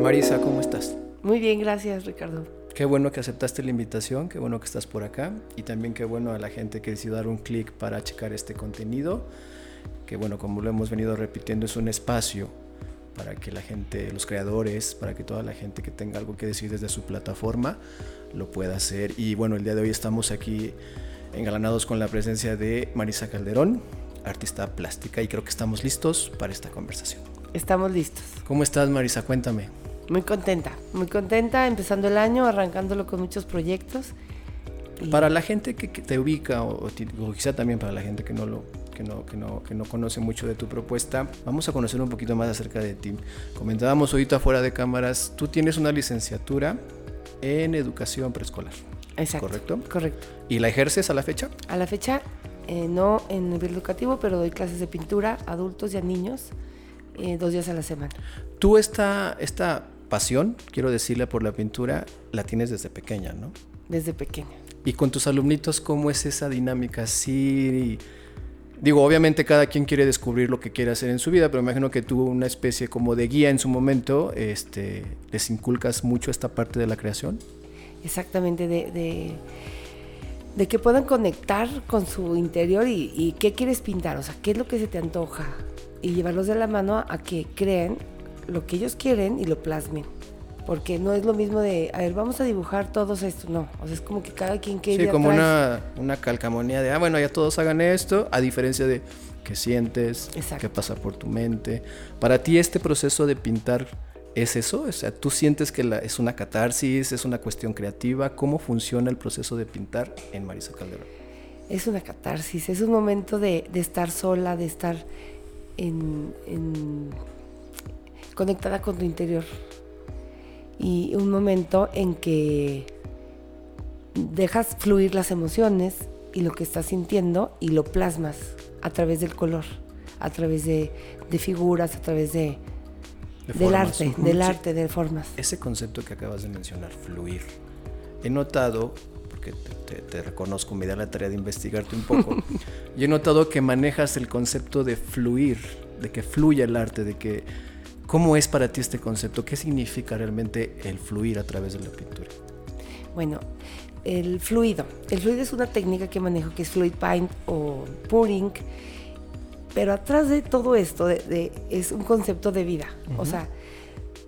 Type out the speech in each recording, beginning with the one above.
Marisa, ¿cómo estás? Muy bien, gracias Ricardo. Qué bueno que aceptaste la invitación, qué bueno que estás por acá y también qué bueno a la gente que decidió dar un clic para checar este contenido, que bueno, como lo hemos venido repitiendo, es un espacio para que la gente, los creadores, para que toda la gente que tenga algo que decir desde su plataforma lo pueda hacer. Y bueno, el día de hoy estamos aquí engalanados con la presencia de Marisa Calderón, artista plástica, y creo que estamos listos para esta conversación. Estamos listos. ¿Cómo estás, Marisa? Cuéntame. Muy contenta, muy contenta, empezando el año, arrancándolo con muchos proyectos. Para la gente que, te ubica, o, quizá también para la gente que no lo que no, que, no, que no conoce mucho de tu propuesta, vamos a conocer un poquito más acerca de ti. Comentábamos ahorita fuera de cámaras, tú tienes una licenciatura en educación preescolar. Exacto. ¿Correcto? Correcto. ¿Y la ejerces a la fecha? A la fecha, eh, no en nivel educativo, pero doy clases de pintura a adultos y a niños eh, dos días a la semana. Tú esta, esta pasión, quiero decirle, por la pintura, la tienes desde pequeña, ¿no? Desde pequeña. ¿Y con tus alumnitos cómo es esa dinámica? Sí, digo, obviamente cada quien quiere descubrir lo que quiere hacer en su vida, pero imagino que tú una especie como de guía en su momento, este, les inculcas mucho esta parte de la creación. Exactamente, de, de, que puedan conectar con su interior y, y, qué quieres pintar, o sea, qué es lo que se te antoja y llevarlos de la mano a que creen lo que ellos quieren y lo plasmen. Porque no es lo mismo de, a ver, vamos a dibujar todos esto. No, o sea, es como que cada quien quiere. Sí, como una, una calcamonía de, ah, bueno, ya todos hagan esto, a diferencia de qué sientes, qué pasa por tu mente. Para ti, este proceso de pintar es eso? O sea, ¿tú sientes que es una catarsis, es una cuestión creativa? ¿Cómo funciona el proceso de pintar en Marisa Calderón? Es una catarsis, es un momento de, de estar sola, de estar en conectada con tu interior. Y un momento en que dejas fluir las emociones y lo que estás sintiendo y lo plasmas a través del color, a través de, figuras, a través de, del arte, del arte, de formas. Ese concepto que acabas de mencionar, fluir. He notado, porque te, reconozco, me da la tarea de investigarte un poco, y he notado que manejas el concepto de fluir, de que fluya el arte, de que ¿Cómo es para ti este concepto? ¿Qué significa realmente el fluir a través de la pintura? Bueno, el fluido. El fluido es una técnica que manejo que es fluid paint o pouring, pero atrás de todo esto es un concepto de vida. O sea,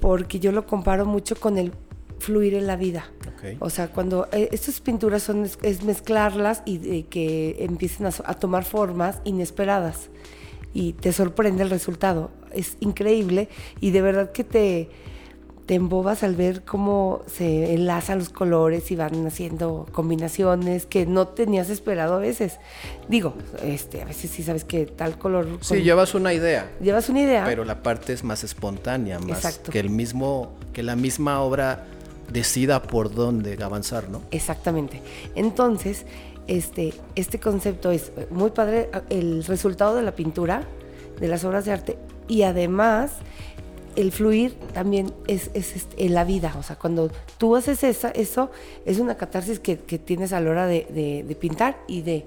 porque yo lo comparo mucho con el fluir en la vida. O sea, cuando eh, estas pinturas son es mezclarlas y que empiecen a, tomar formas inesperadas y te sorprende el resultado es increíble y de verdad que te, te embobas al ver cómo se enlazan los colores y van haciendo combinaciones que no tenías esperado a veces. Digo, este, a veces sí sabes que tal color. Sí, llevas una idea. Llevas una idea. Pero la parte es más espontánea, más que el mismo, que la misma obra decida por dónde avanzar, ¿no? Exactamente. Entonces, este, este concepto es muy padre. El resultado de la pintura, de las obras de arte, y además el fluir también es, este, en la vida. O sea, cuando tú haces esa, eso, es una catarsis que, tienes a la hora de, pintar y de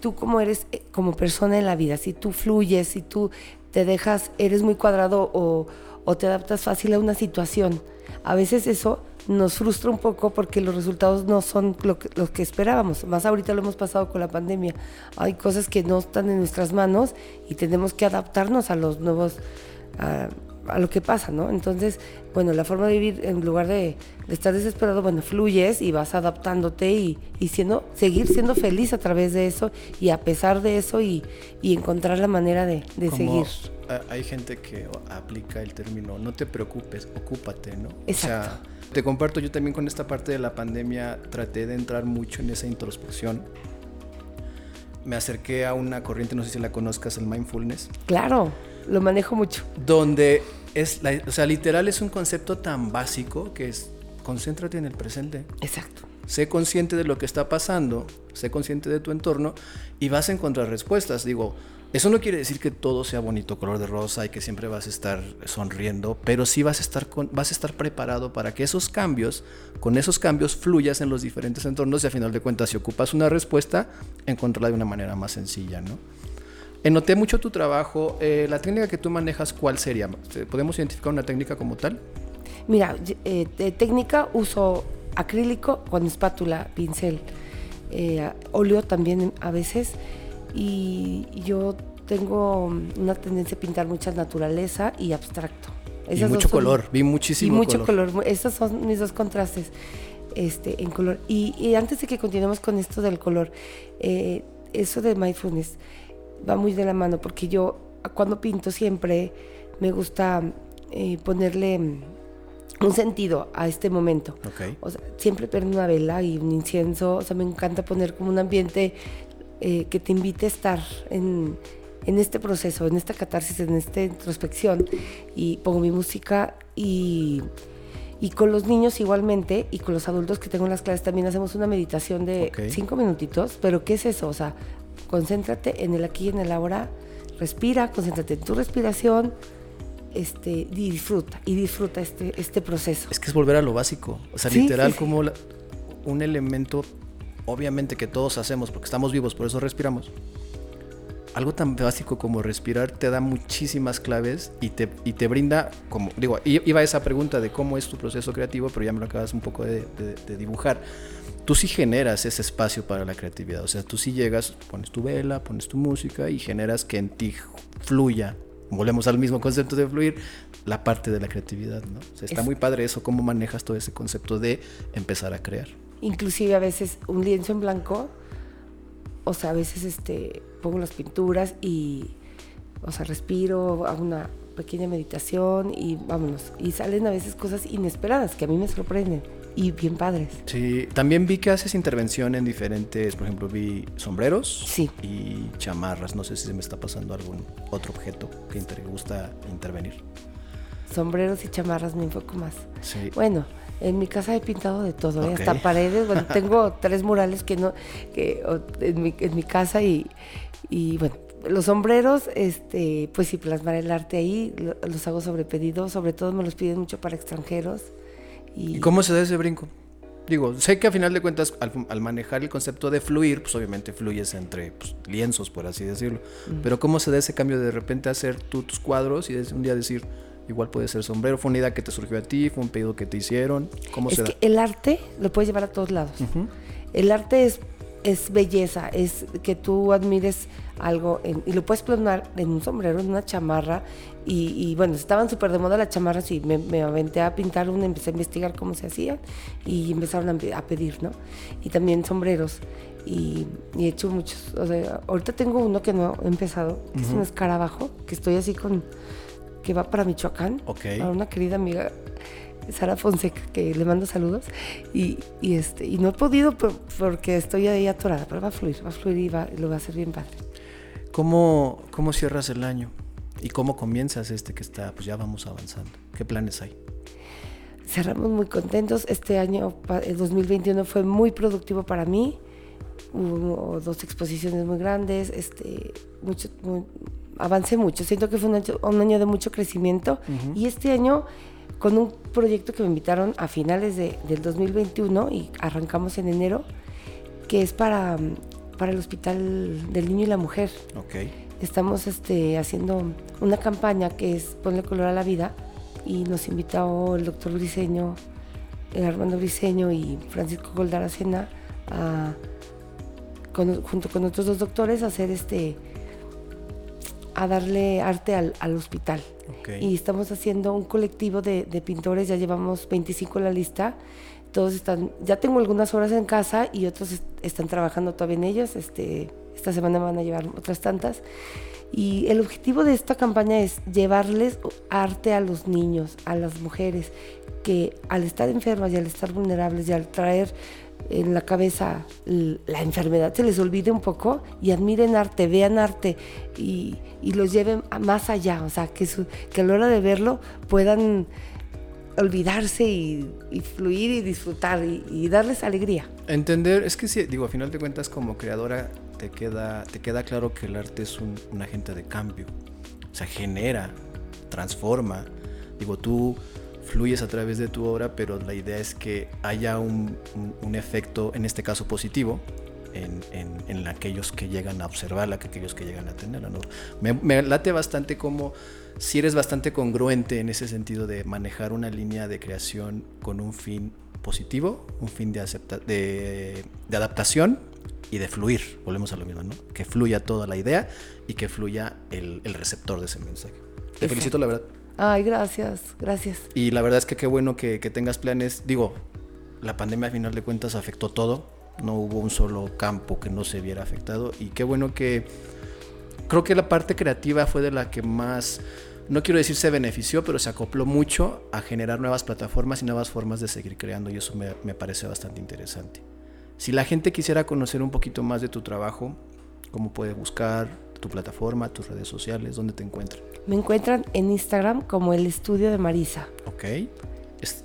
tú como eres eh, como persona en la vida. Si tú fluyes, si tú te dejas, eres muy cuadrado o, te adaptas fácil a una situación. A veces eso nos frustra un poco porque los resultados no son lo que, que esperábamos. Más ahorita lo hemos pasado con la pandemia. Hay cosas que no están en nuestras manos y tenemos que adaptarnos a los nuevos, a, lo que pasa, ¿no? Entonces, bueno, la forma de vivir, en lugar de, estar desesperado, bueno, fluyes y vas adaptándote y, siendo, seguir siendo feliz a través de eso y a pesar de eso y, encontrar la manera de, seguir. Hay gente que aplica el término, no te preocupes, ocúpate, ¿no? Exacto. Te comparto, yo también con esta parte de la pandemia traté de entrar mucho en esa introspección. Me acerqué a una corriente, no sé si la conozcas, el mindfulness. Claro, lo manejo mucho. Donde es, o sea, literal es un concepto tan básico que es concéntrate en el presente. Exacto. Sé consciente de lo que está pasando, sé consciente de tu entorno y vas a encontrar respuestas. Digo, eso no quiere decir que todo sea bonito, color de rosa y que siempre vas a estar sonriendo, pero sí vas a estar, vas a estar preparado para que esos cambios, con esos cambios fluyas en los diferentes entornos y a final de cuentas si ocupas una respuesta, encontrarla de una manera más sencilla, ¿no? Noté mucho tu trabajo. Eh, la técnica que tú manejas, ¿cuál sería? ¿Podemos identificar una técnica como tal? Mira, eh, de técnica uso acrílico con espátula, pincel, eh, óleo también a veces. Y yo tengo una tendencia a pintar mucha naturaleza y abstracto. y mucho color, vi muchísimo y mucho color. Estos son mis dos contrastes este, en color. Y, antes de que continuemos con esto del color, eh, eso de mindfulness va muy de la mano porque yo cuando pinto siempre me gusta eh, ponerle un sentido a este momento. O sea, siempre prendo una vela y un incienso. O sea, me encanta poner como un ambiente eh, que te invite a estar en, en, este proceso, en esta catarsis, en esta introspección. Y pongo mi música y, y con los niños igualmente y con los adultos que tengo en las clases también hacemos una meditación de cinco minutitos. Pero ¿qué es eso? O sea, concéntrate en el aquí y en el ahora. Respira, concéntrate en tu respiración este, disfruta y disfruta este, este proceso. Es que es volver a lo básico, o sea, literal como un elemento, obviamente que todos hacemos porque estamos vivos, por eso respiramos. Algo tan básico como respirar te da muchísimas claves y te, y te brinda, como digo, iba a esa pregunta de cómo es tu proceso creativo, pero ya me lo acabas un poco de, de dibujar. Tú sí generas ese espacio para la creatividad, o sea, tú sí llegas, pones tu vela, pones tu música y generas que en ti fluya volvemos al mismo concepto de fluir, la parte de la creatividad, ¿no? O sea, está muy padre eso, cómo manejas todo ese concepto de empezar a crear. Inclusive a veces un lienzo en blanco, o sea, a veces este, pongo las pinturas y, o sea, respiro, hago una pequeña meditación y vámonos. Y salen a veces cosas inesperadas que a mí me sorprenden y bien padres. Sí, también vi que haces intervención en diferentes, por ejemplo, vi sombreros sí. y chamarras. No sé si se me está pasando algún otro objeto que te gusta intervenir. Sombreros y chamarras me enfoco más. Sí. Bueno, en mi casa he pintado de todo, ¿eh? hasta paredes. Bueno, tengo tres murales que no, que en mi, en mi casa y, y bueno, los sombreros, este, pues sí, plasmar el arte ahí, los hago sobre pedido, sobre todo me los piden mucho para extranjeros. ¿Y, cómo se da ese brinco? Digo, sé que a final de cuentas, al, manejar el concepto de fluir, pues obviamente fluyes entre pues, lienzos, por así decirlo. Pero ¿cómo se da ese cambio de repente hacer tú tus cuadros y un día decir, igual puede ser sombrero? ¿Fue una idea que te surgió a ti? ¿Fue un pedido que te hicieron? ¿Cómo es se que el arte lo puedes llevar a todos lados. El arte es es belleza, es que tú admires algo y lo puedes plasmar en un sombrero, en una chamarra. Y, bueno, estaban súper de moda las chamarras y me, aventé a pintar una, empecé a investigar cómo se hacían y empezaron a, pedir, ¿no? Y también sombreros. Y, he hecho muchos. O sea, ahorita tengo uno que no he empezado, que es un escarabajo, que estoy así con. Que va para Michoacán. Ok. A una querida amiga Sara Fonseca, que le mando saludos. Y, este, y no he podido porque estoy ahí atorada, pero va a fluir, va a fluir y, va, lo va a hacer bien padre. ¿Cómo, ¿Cómo cierras el año? ¿Y cómo comienzas este que está, pues ya vamos avanzando? ¿Qué planes hay? Cerramos muy contentos. Este año, el 2021, fue muy productivo para mí. Hubo dos exposiciones muy grandes, este, mucho, avancé mucho. Siento que fue un año, de mucho crecimiento. Y este año con un proyecto que me invitaron a finales de, del 2021 y arrancamos en enero, que es para, para el Hospital del Niño y la Mujer. Okay. Estamos este, haciendo una campaña que es Ponle color a la vida y nos invitó el doctor Briseño, el Armando Briseño y Francisco Goldaracena a, junto con otros dos doctores a hacer este a darle arte al, al hospital. Y estamos haciendo un colectivo de, de, pintores, ya llevamos 25 en la lista. Todos están, ya tengo algunas horas en casa y otros están trabajando todavía en ellas. Este, esta semana van a llevar otras tantas. Y el objetivo de esta campaña es llevarles arte a los niños, a las mujeres, que al estar enfermas y al estar vulnerables y al traer en la cabeza la enfermedad se les olvide un poco y admiren arte, vean arte y, los lleven más allá, o sea, que, que a la hora de verlo puedan olvidarse y, fluir y disfrutar y, darles alegría. Entender, es que sí, digo, a final de cuentas como creadora te queda, te queda claro que el arte es un, un agente de cambio, o sea, genera, transforma. Digo, tú fluyes a través de tu obra, pero la idea es que haya un, efecto, en este caso positivo, en, aquellos que llegan a observarla, que aquellos que llegan a tenerla. ¿no? Me, me, late bastante como si eres bastante congruente en ese sentido de manejar una línea de creación con un fin positivo, un fin de, de, de adaptación y de fluir. Volvemos a lo mismo, ¿no? Que fluya toda la idea y que fluya el, el receptor de ese mensaje. Te felicito, la verdad. Ay, gracias, gracias. Y la verdad es que qué bueno que, tengas planes. Digo, la pandemia a final de cuentas afectó todo. No hubo un solo campo que no se viera afectado. Y qué bueno que... Creo que la parte creativa fue de la que más no quiero decir se benefició, pero se acopló mucho a generar nuevas plataformas y nuevas formas de seguir creando y eso me, me, parece bastante interesante. Si la gente quisiera conocer un poquito más de tu trabajo, ¿cómo puede buscar tu plataforma, tus redes sociales? ¿Dónde te encuentran? Me encuentran en Instagram como el estudio de Marisa. Ok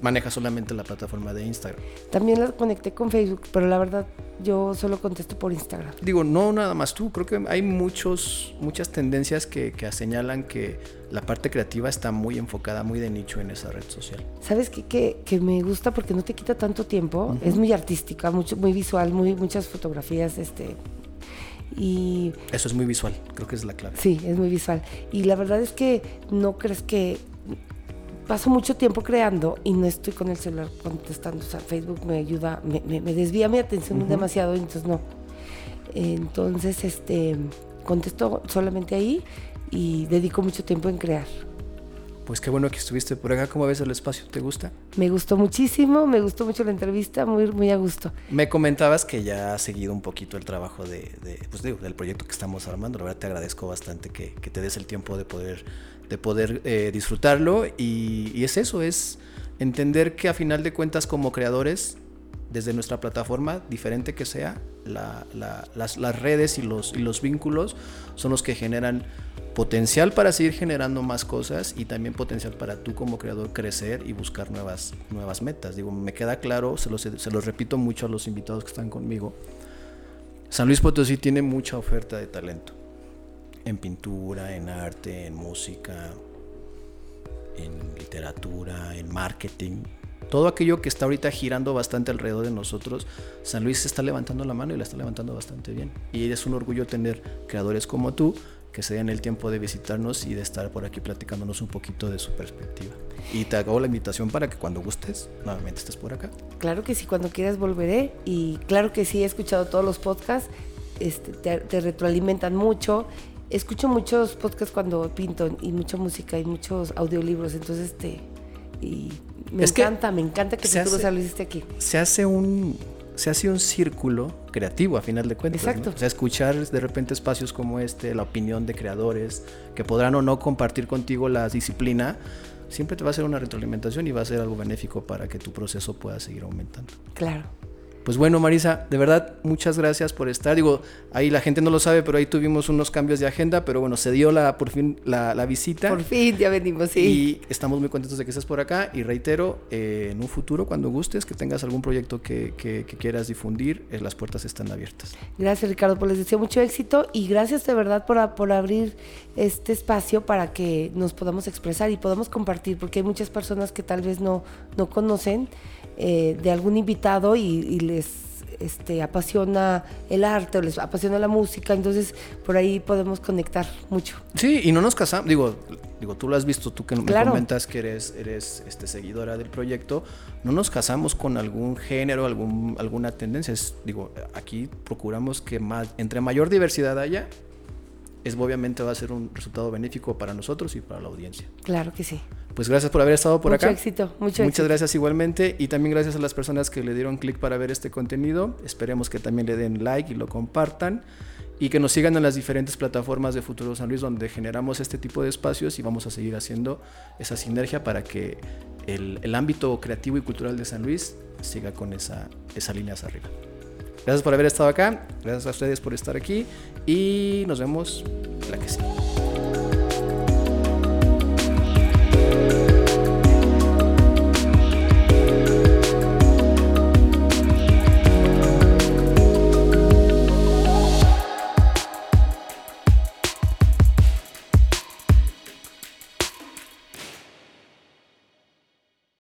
maneja solamente la plataforma de Instagram. También la conecté con Facebook, pero la verdad yo solo contesto por Instagram. Digo, no nada más tú, creo que hay muchos, muchas tendencias que, señalan que la parte creativa está muy enfocada, muy de nicho en esa red social. ¿Sabes qué? Que, me gusta porque no te quita tanto tiempo, es muy artística, mucho, muy visual, muy, muchas fotografías, este, y eso es muy visual, creo que es la clave. Sí, es muy visual. Y la verdad es que no crees que paso mucho tiempo creando y no estoy con el celular contestando. O sea, Facebook me ayuda, me, desvía mi atención demasiado, entonces no. Entonces, este, contesto solamente ahí y dedico mucho tiempo en crear. Pues qué bueno que estuviste por acá. ¿Cómo ves el espacio? ¿Te gusta? Me gustó muchísimo, me gustó mucho la entrevista, muy, muy a gusto. Me comentabas que ya has seguido un poquito el trabajo de, pues digo, del proyecto que estamos armando. La verdad te agradezco bastante que, que te des el tiempo de poder de poder eh, disfrutarlo y, es eso, es entender que a final de cuentas como creadores, desde nuestra plataforma, diferente que sea, las, redes y los, vínculos son los que generan potencial para seguir generando más cosas y también potencial para tú como creador crecer y buscar nuevas, metas. Digo, me queda claro, se los repito mucho a los invitados que están conmigo, San Luis Potosí tiene mucha oferta de talento en pintura, en arte, en música, en literatura, en marketing. Todo aquello que está ahorita girando bastante alrededor de nosotros, San Luis está levantando la mano y la está levantando bastante bien. Y es un orgullo tener creadores como tú que se den el tiempo de visitarnos y de estar por aquí platicándonos un poquito de su perspectiva. Y te hago la invitación para que cuando gustes, nuevamente estés por acá. Claro que sí, cuando quieras volveré. Y claro que sí, he escuchado todos los podcasts, este, te, te retroalimentan mucho escucho muchos podcasts cuando pinto y mucha música y muchos audiolibros, entonces este y me encanta, me encanta que tú lo hiciste aquí. Se hace un se hace un círculo creativo a final de cuentas. Exacto. O sea, escuchar de repente espacios como este, la opinión de creadores que podrán o no compartir contigo la disciplina, siempre te va a hacer una retroalimentación y va a ser algo benéfico para que tu proceso pueda seguir aumentando. Claro. Pues bueno, Marisa, de verdad, muchas gracias por estar. Digo, ahí la gente no lo sabe, pero ahí tuvimos unos cambios de agenda, pero bueno, se dio la, por fin la, visita. Por fin, ya venimos, sí. Y estamos muy contentos de que estés por acá. Y reitero, eh, en un futuro, cuando gustes, que tengas algún proyecto que, quieras difundir, eh, las puertas están abiertas. Gracias, Ricardo, por les deseo mucho éxito y gracias de verdad por, por abrir este espacio para que nos podamos expresar y podamos compartir, porque hay muchas personas que tal vez no, no conocen. Eh, de algún invitado y, les este, apasiona el arte o les apasiona la música, entonces por ahí podemos conectar mucho. Sí, y no nos casamos, digo, digo tú lo has visto, tú que me comentas que eres, eres este, seguidora del proyecto, no nos casamos con algún género, algún, alguna tendencia, digo, aquí procuramos que más, entre mayor diversidad haya, es obviamente va a ser un resultado benéfico para nosotros y para la audiencia. Claro que sí. Pues gracias por haber estado por acá. Mucho éxito, mucho Muchas gracias igualmente y también gracias a las personas que le dieron clic para ver este contenido. Esperemos que también le den like y lo compartan y que nos sigan en las diferentes plataformas de Futuro San Luis donde generamos este tipo de espacios y vamos a seguir haciendo esa sinergia para que el, el ámbito creativo y cultural de San Luis siga con esa, esa línea hacia arriba. Gracias por haber estado acá, gracias a ustedes por estar aquí y nos vemos la que sigue.